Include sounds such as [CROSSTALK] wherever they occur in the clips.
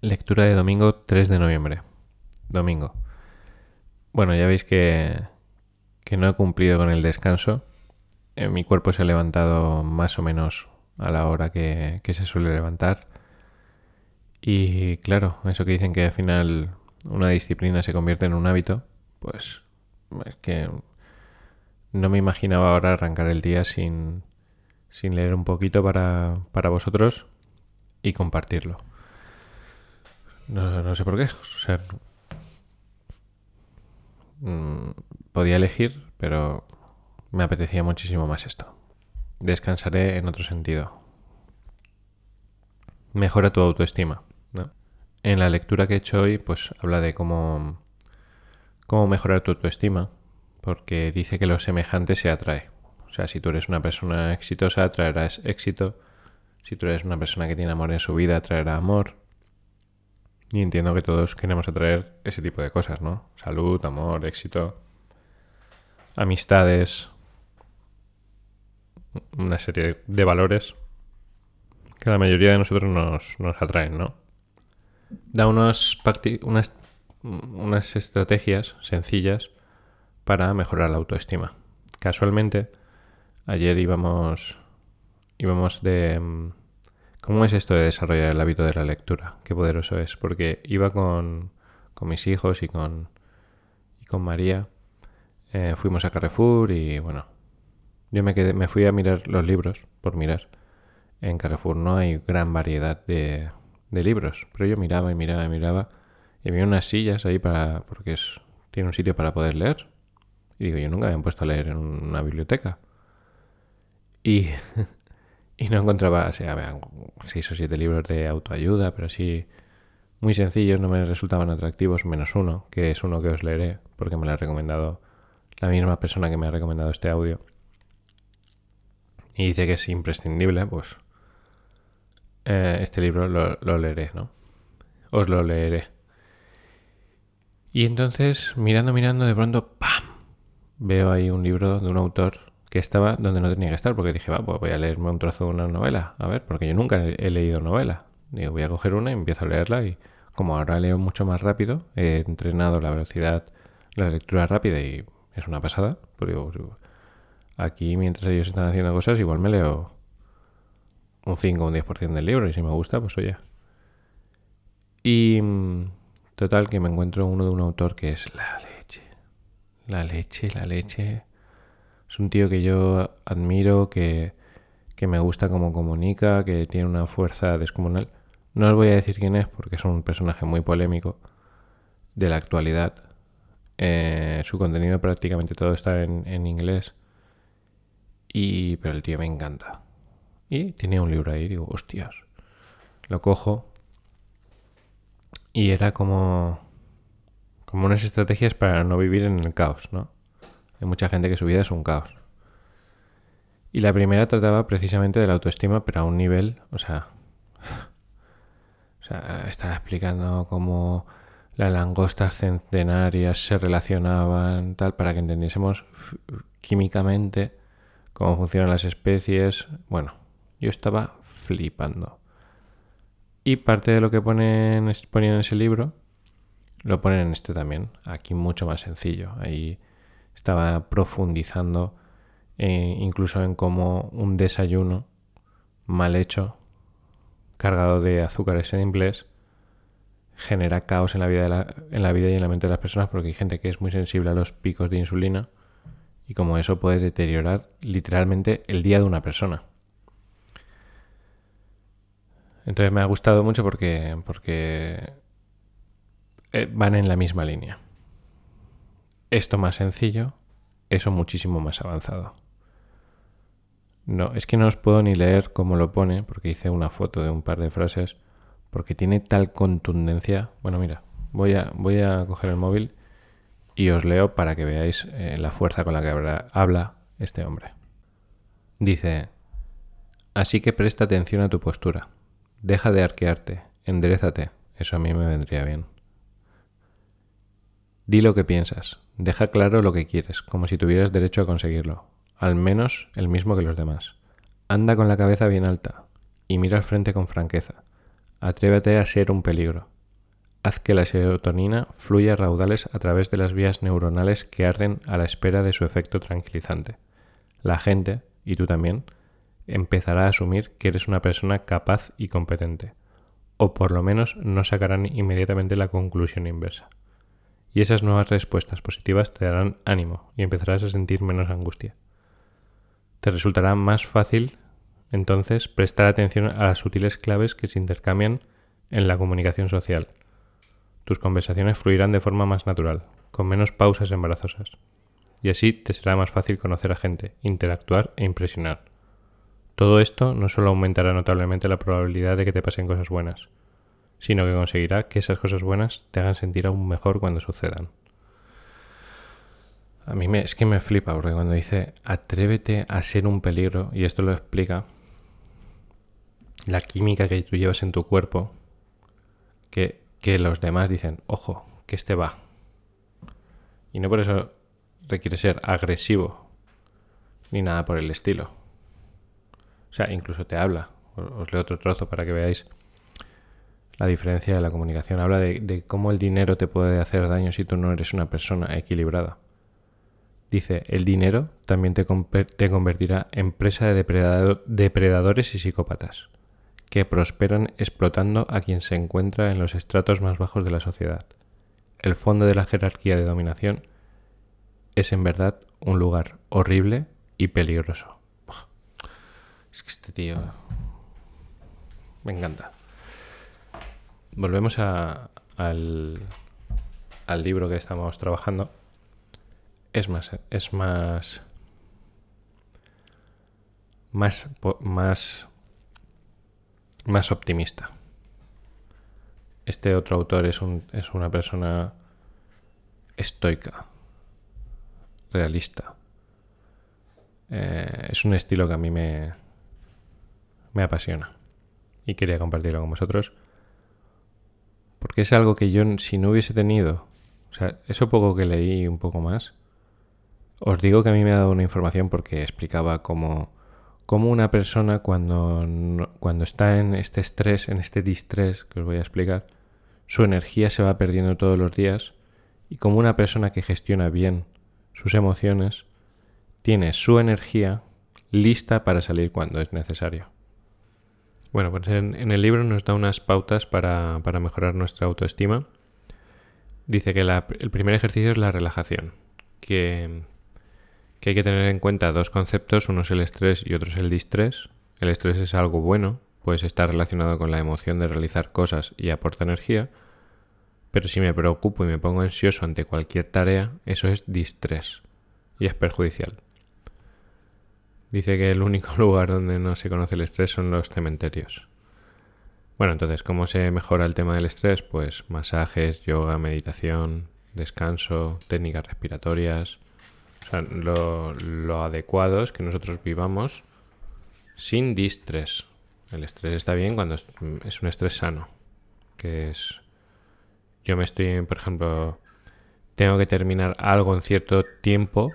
Lectura de domingo 3 de noviembre. Domingo. Bueno, ya veis que, que no he cumplido con el descanso. Eh, mi cuerpo se ha levantado más o menos a la hora que, que se suele levantar. Y claro, eso que dicen que al final una disciplina se convierte en un hábito, pues es que no me imaginaba ahora arrancar el día sin, sin leer un poquito para, para vosotros y compartirlo. No, no sé por qué. O sea, mm, podía elegir, pero me apetecía muchísimo más esto. Descansaré en otro sentido. Mejora tu autoestima. En la lectura que he hecho hoy, pues habla de cómo, cómo mejorar tu autoestima, porque dice que lo semejante se atrae. O sea, si tú eres una persona exitosa, atraerás éxito. Si tú eres una persona que tiene amor en su vida, atraerá amor. Y entiendo que todos queremos atraer ese tipo de cosas, ¿no? Salud, amor, éxito, amistades, una serie de valores que la mayoría de nosotros nos, nos atraen, ¿no? Da unos unas, unas estrategias sencillas para mejorar la autoestima. Casualmente, ayer íbamos, íbamos de, ¿Cómo es esto de desarrollar el hábito de la lectura? Qué poderoso es, porque iba con, con mis hijos y con, y con María. Eh, fuimos a Carrefour y bueno, yo me, quedé, me fui a mirar los libros, por mirar. En Carrefour no hay gran variedad de, de libros, pero yo miraba y miraba y miraba y había unas sillas ahí para, porque es, tiene un sitio para poder leer. Y digo, yo nunca me he puesto a leer en una biblioteca. Y [LAUGHS] Y no encontraba, o sea, vean, seis o siete libros de autoayuda, pero sí muy sencillos, no me resultaban atractivos, menos uno, que es uno que os leeré, porque me lo ha recomendado la misma persona que me ha recomendado este audio. Y dice que es imprescindible, pues eh, este libro lo, lo leeré, ¿no? Os lo leeré. Y entonces, mirando, mirando, de pronto, ¡pam! Veo ahí un libro de un autor que estaba donde no tenía que estar, porque dije, va, pues voy a leerme un trozo de una novela, a ver, porque yo nunca he leído novela. Digo, voy a coger una y empiezo a leerla y como ahora leo mucho más rápido, he entrenado la velocidad, la lectura rápida y es una pasada, pues digo, aquí mientras ellos están haciendo cosas, igual me leo un 5 o un 10% del libro y si me gusta, pues oye. Y mm, total que me encuentro uno de un autor que es la leche. La leche, la leche. Es un tío que yo admiro, que, me gusta cómo comunica, que tiene una fuerza descomunal. No os voy a decir quién es porque es un personaje muy polémico de la actualidad. Eh, su contenido prácticamente todo está en, inglés. Y, pero el tío me encanta. Y tenía un libro ahí, digo, hostias. Lo cojo. Y era como. como unas estrategias para no vivir en el caos, ¿no? Hay mucha gente que su vida es un caos. Y la primera trataba precisamente de la autoestima, pero a un nivel, o sea, o sea, estaba explicando cómo las langostas centenarias se relacionaban, tal, para que entendiésemos químicamente cómo funcionan las especies. Bueno, yo estaba flipando. Y parte de lo que ponen, ponían en ese libro, lo ponen en este también. Aquí mucho más sencillo. Ahí estaba profundizando eh, incluso en cómo un desayuno mal hecho, cargado de azúcares inglés, genera caos en la, vida en la vida y en la mente de las personas porque hay gente que es muy sensible a los picos de insulina y como eso puede deteriorar literalmente el día de una persona. Entonces me ha gustado mucho porque, porque eh, van en la misma línea esto más sencillo, eso muchísimo más avanzado. No, es que no os puedo ni leer cómo lo pone, porque hice una foto de un par de frases, porque tiene tal contundencia. Bueno, mira, voy a, voy a coger el móvil y os leo para que veáis eh, la fuerza con la que habla este hombre. Dice, así que presta atención a tu postura, deja de arquearte, enderezate, eso a mí me vendría bien. Di lo que piensas, deja claro lo que quieres, como si tuvieras derecho a conseguirlo, al menos el mismo que los demás. Anda con la cabeza bien alta y mira al frente con franqueza. Atrévete a ser un peligro. Haz que la serotonina fluya a raudales a través de las vías neuronales que arden a la espera de su efecto tranquilizante. La gente, y tú también, empezará a asumir que eres una persona capaz y competente, o por lo menos no sacarán inmediatamente la conclusión inversa. Y esas nuevas respuestas positivas te darán ánimo y empezarás a sentir menos angustia. Te resultará más fácil entonces prestar atención a las sutiles claves que se intercambian en la comunicación social. Tus conversaciones fluirán de forma más natural, con menos pausas embarazosas. Y así te será más fácil conocer a gente, interactuar e impresionar. Todo esto no solo aumentará notablemente la probabilidad de que te pasen cosas buenas, sino que conseguirá que esas cosas buenas te hagan sentir aún mejor cuando sucedan. A mí me, es que me flipa, porque cuando dice atrévete a ser un peligro, y esto lo explica, la química que tú llevas en tu cuerpo, que, que los demás dicen, ojo, que este va. Y no por eso requiere ser agresivo, ni nada por el estilo. O sea, incluso te habla. Os leo otro trozo para que veáis la diferencia de la comunicación. Habla de, cómo el dinero te puede hacer daño si tú no eres una persona equilibrada. Dice, el dinero también te, convertirá en presa de depredadores y psicópatas, que prosperan explotando a quien se encuentra en los estratos más bajos de la sociedad. El fondo de la jerarquía de dominación es en verdad un lugar horrible y peligroso. Es que este tío me encanta. Volvemos a, al, libro que estamos trabajando. Es más, es más, más, más, más optimista. Este otro autor es, un, es una persona estoica, realista. Eh, es un estilo que a mí me, me apasiona y quería compartirlo con vosotros porque es algo que yo si no hubiese tenido, o sea, eso poco que leí un poco más, os digo que a mí me ha dado una información porque explicaba cómo, cómo una persona cuando, cuando está en este estrés, en este distrés que os voy a explicar, su energía se va perdiendo todos los días y como una persona que gestiona bien sus emociones, tiene su energía lista para salir cuando es necesario. Bueno, pues en, el libro nos da unas pautas para, mejorar nuestra autoestima. Dice que el primer ejercicio es la relajación, que, que hay que tener en cuenta dos conceptos, uno es el estrés y otro es el distrés. El estrés es algo bueno, pues está relacionado con la emoción de realizar cosas y aporta energía, pero si me preocupo y me pongo ansioso ante cualquier tarea, eso es distrés y es perjudicial. Dice que el único [LAUGHS] lugar donde no se conoce el estrés son los cementerios. Bueno, entonces, ¿cómo se mejora el tema del estrés? Pues masajes, yoga, meditación, descanso, técnicas respiratorias. O sea, lo, lo adecuado es que nosotros vivamos sin distrés. El estrés está bien cuando es un estrés sano. Que es. Yo me estoy, por ejemplo, tengo que terminar algo en cierto tiempo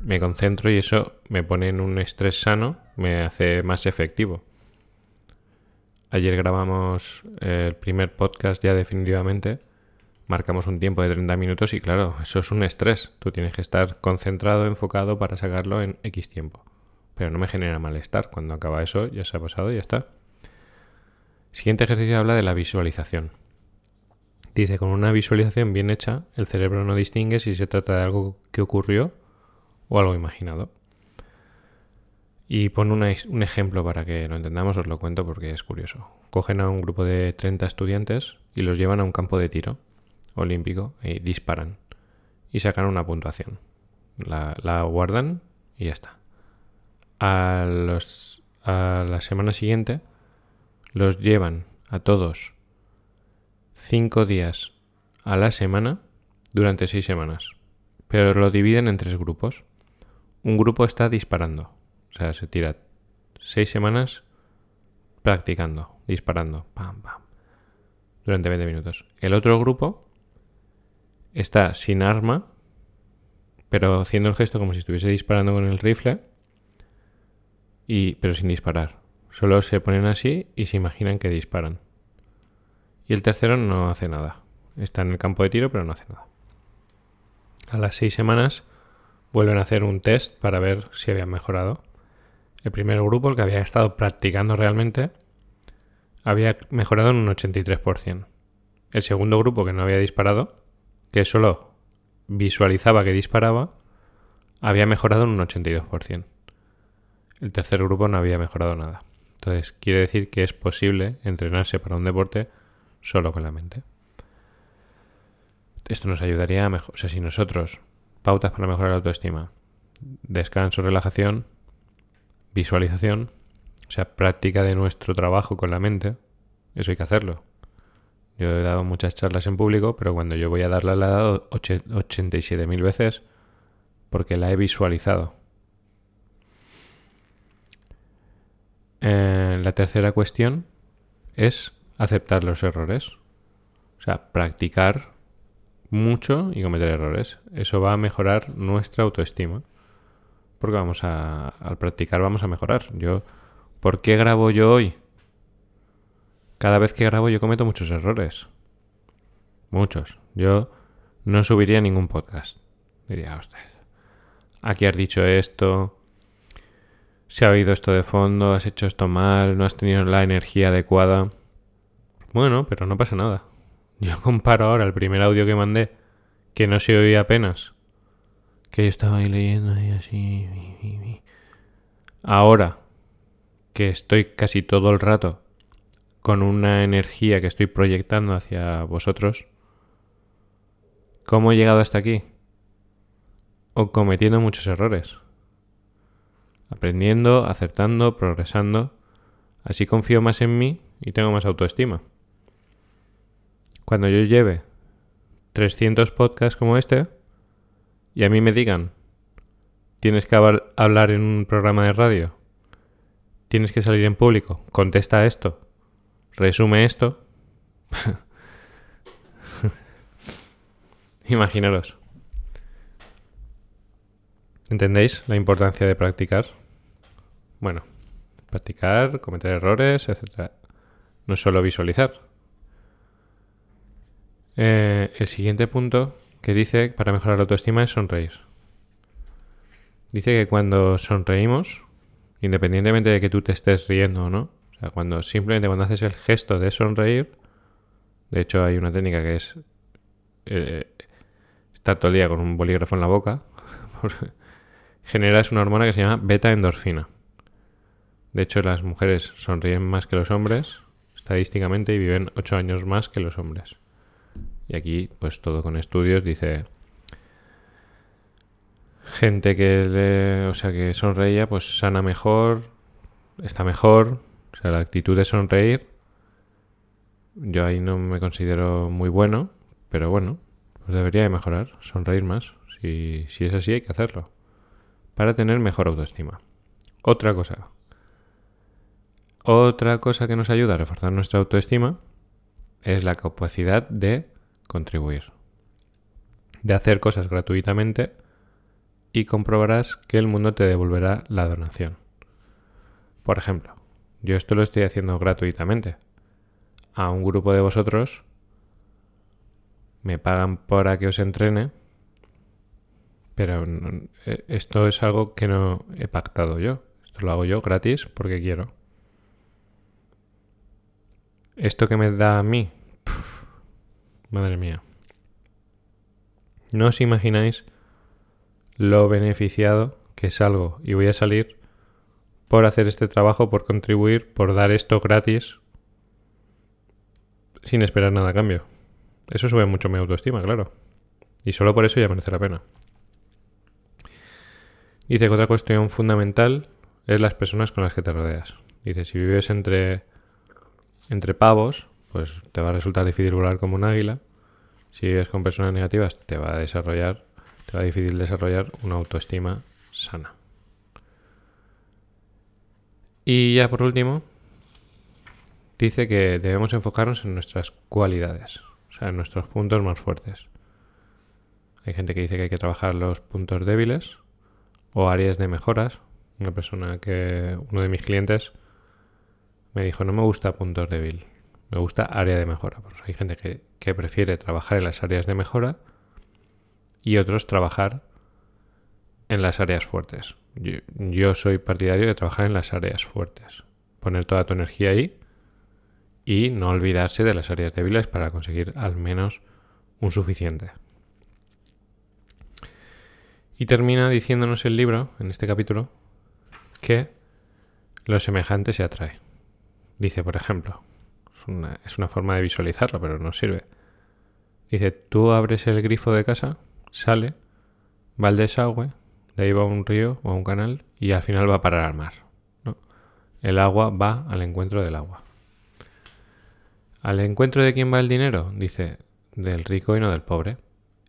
me concentro y eso me pone en un estrés sano, me hace más efectivo. Ayer grabamos el primer podcast ya definitivamente, marcamos un tiempo de 30 minutos y claro, eso es un estrés. Tú tienes que estar concentrado, enfocado para sacarlo en X tiempo. Pero no me genera malestar. Cuando acaba eso ya se ha pasado y ya está. Siguiente ejercicio habla de la visualización. Dice, con una visualización bien hecha, el cerebro no distingue si se trata de algo que ocurrió o algo imaginado. Y pon un ejemplo para que lo entendamos, os lo cuento porque es curioso. Cogen a un grupo de 30 estudiantes y los llevan a un campo de tiro olímpico y disparan. Y sacan una puntuación. La, guardan y ya está. A, los, a la semana siguiente los llevan a todos 5 días a la semana durante 6 semanas. Pero lo dividen en tres grupos un grupo está disparando. O sea, se tira seis semanas practicando, disparando, pam, pam, durante 20 minutos. El otro grupo está sin arma, pero haciendo el gesto como si estuviese disparando con el rifle, y, pero sin disparar. Solo se ponen así y se imaginan que disparan. Y el tercero no hace nada. Está en el campo de tiro, pero no hace nada. A las seis semanas vuelven a hacer un test para ver si habían mejorado. El primer grupo, el que había estado practicando realmente, había mejorado en un 83%. El segundo grupo, que no había disparado, que solo visualizaba que disparaba, había mejorado en un 82%. El tercer grupo no había mejorado nada. Entonces, quiere decir que es posible entrenarse para un deporte solo con la mente. Esto nos ayudaría a mejor. Si nosotros, pautas para mejorar la autoestima, descanso, relajación, visualización, o sea, práctica de nuestro trabajo con la mente, eso hay que hacerlo. Yo he dado muchas charlas en público, pero cuando yo voy a darla la he dado 87.000 veces porque la he visualizado. Eh, la tercera cuestión es aceptar los errores. O sea, practicar mucho y cometer errores. Eso va a mejorar nuestra autoestima. Porque vamos a, al practicar vamos a mejorar. Yo, ¿por qué grabo yo hoy? Cada vez que grabo yo cometo muchos errores. Muchos. Yo no subiría ningún podcast. Diría, ostras, aquí has dicho esto, se ha oído esto de fondo, has hecho esto mal, no has tenido la energía adecuada. Bueno, pero no pasa nada. Yo comparo ahora el primer audio que mandé, que no se oía apenas, que yo estaba ahí leyendo y así. Ahora que estoy casi todo el rato con una energía que estoy proyectando hacia vosotros, ¿cómo he llegado hasta aquí? O cometiendo muchos errores. Aprendiendo, acertando, progresando. Así confío más en mí y tengo más autoestima. Cuando yo lleve 300 podcasts como este y a mí me digan, tienes que hablar en un programa de radio, tienes que salir en público, contesta esto, resume esto. [LAUGHS] Imaginaros. ¿Entendéis la importancia de practicar? Bueno, practicar, cometer errores, etc. No es solo visualizar. Eh, el siguiente punto que dice para mejorar la autoestima es sonreír. Dice que cuando sonreímos, independientemente de que tú te estés riendo o no, o sea, cuando simplemente cuando haces el gesto de sonreír, de hecho hay una técnica que es eh, estar todo el día con un bolígrafo en la boca, [LAUGHS] generas una hormona que se llama beta endorfina. De hecho, las mujeres sonríen más que los hombres, estadísticamente, y viven 8 años más que los hombres. Y aquí, pues todo con estudios, dice gente que le, o sea, que sonreía, pues sana mejor, está mejor, o sea, la actitud de sonreír, yo ahí no me considero muy bueno, pero bueno, pues debería de mejorar, sonreír más. Si, si es así, hay que hacerlo. Para tener mejor autoestima. Otra cosa. Otra cosa que nos ayuda a reforzar nuestra autoestima es la capacidad de contribuir. De hacer cosas gratuitamente y comprobarás que el mundo te devolverá la donación. Por ejemplo, yo esto lo estoy haciendo gratuitamente. A un grupo de vosotros me pagan para que os entrene, pero e, esto es algo que no he pactado yo. Esto lo hago yo gratis porque quiero. Esto que me da a mí, madre mía. No os imagináis lo beneficiado que salgo y voy a salir por hacer este trabajo, por contribuir, por dar esto gratis, sin esperar nada a cambio. Eso sube mucho mi autoestima, claro. Y solo por eso ya merece la pena. Dice que otra cuestión fundamental es las personas con las que te rodeas. Dice, si vives entre, entre pavos, pues te va a resultar difícil volar como un águila. Si vives con personas negativas, te va a desarrollar, te va a difícil desarrollar una autoestima sana. Y ya por último, dice que debemos enfocarnos en nuestras cualidades, o sea, en nuestros puntos más fuertes. Hay gente que dice que hay que trabajar los puntos débiles o áreas de mejoras. Una persona que, uno de mis clientes, me dijo, no me gusta puntos débiles, Me gusta área de mejora. Pues hay gente que, prefiere trabajar en las áreas de mejora y otros trabajar en las áreas fuertes. Yo, yo, soy partidario de trabajar en las áreas fuertes. Poner toda tu energía ahí y no olvidarse de las áreas débiles para conseguir al menos un suficiente. Y termina diciéndonos el libro, en este capítulo, que lo semejante se atrae. Dice, por ejemplo, es una forma de visualizarlo, pero no sirve. Dice, tú abres el grifo de casa, sale, va al desagüe, de ahí va a un río o a un canal y al final va a parar al mar. ¿no? El agua va al encuentro del agua. ¿Al encuentro de quién va el dinero? Dice, del rico y no del pobre.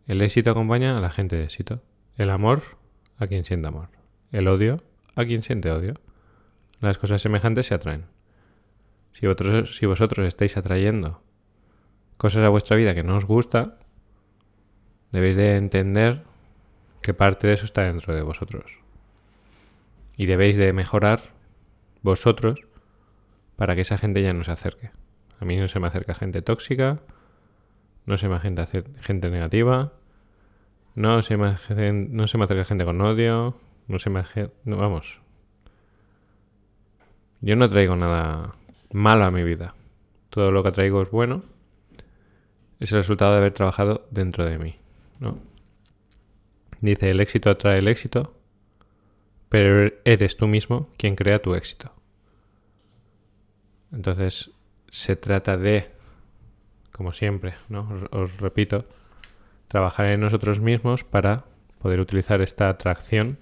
El éxito acompaña a la gente de éxito. El amor a quien siente amor. El odio a quien siente odio. Las cosas semejantes se atraen. Si vosotros, estáis atrayendo cosas a vuestra vida que no os gusta, debéis de entender que parte de eso está dentro de vosotros. Y debéis de mejorar vosotros para que esa gente ya no se acerque. A mí no se me acerca gente tóxica, no se me acerca gente negativa, no se me, acerca gente con odio, no se me... No, vamos. Yo no traigo nada malo a mi vida. Todo lo que traigo es bueno. Es el resultado de haber trabajado dentro de mí. ¿no? Dice, el éxito atrae el éxito, pero eres tú mismo quien crea tu éxito. Entonces, se trata de, como siempre, ¿no? os, os repito, trabajar en nosotros mismos para poder utilizar esta atracción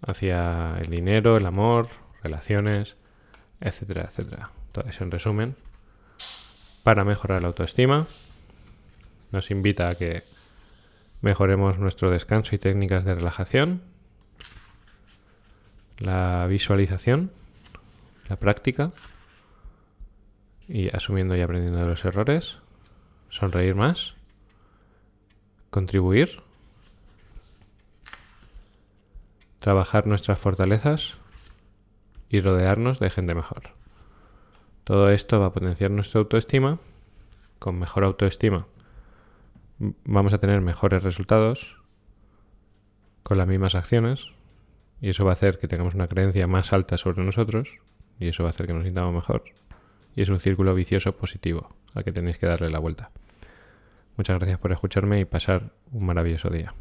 hacia el dinero, el amor, relaciones, etcétera, etcétera. Todo eso en resumen. Para mejorar la autoestima, nos invita a que mejoremos nuestro descanso y técnicas de relajación, la visualización, la práctica y asumiendo y aprendiendo de los errores, sonreír más, contribuir, trabajar nuestras fortalezas y rodearnos de gente mejor. Todo esto va a potenciar nuestra autoestima. Con mejor autoestima vamos a tener mejores resultados con las mismas acciones y eso va a hacer que tengamos una creencia más alta sobre nosotros y eso va a hacer que nos sintamos mejor. Y es un círculo vicioso positivo al que tenéis que darle la vuelta. Muchas gracias por escucharme y pasar un maravilloso día.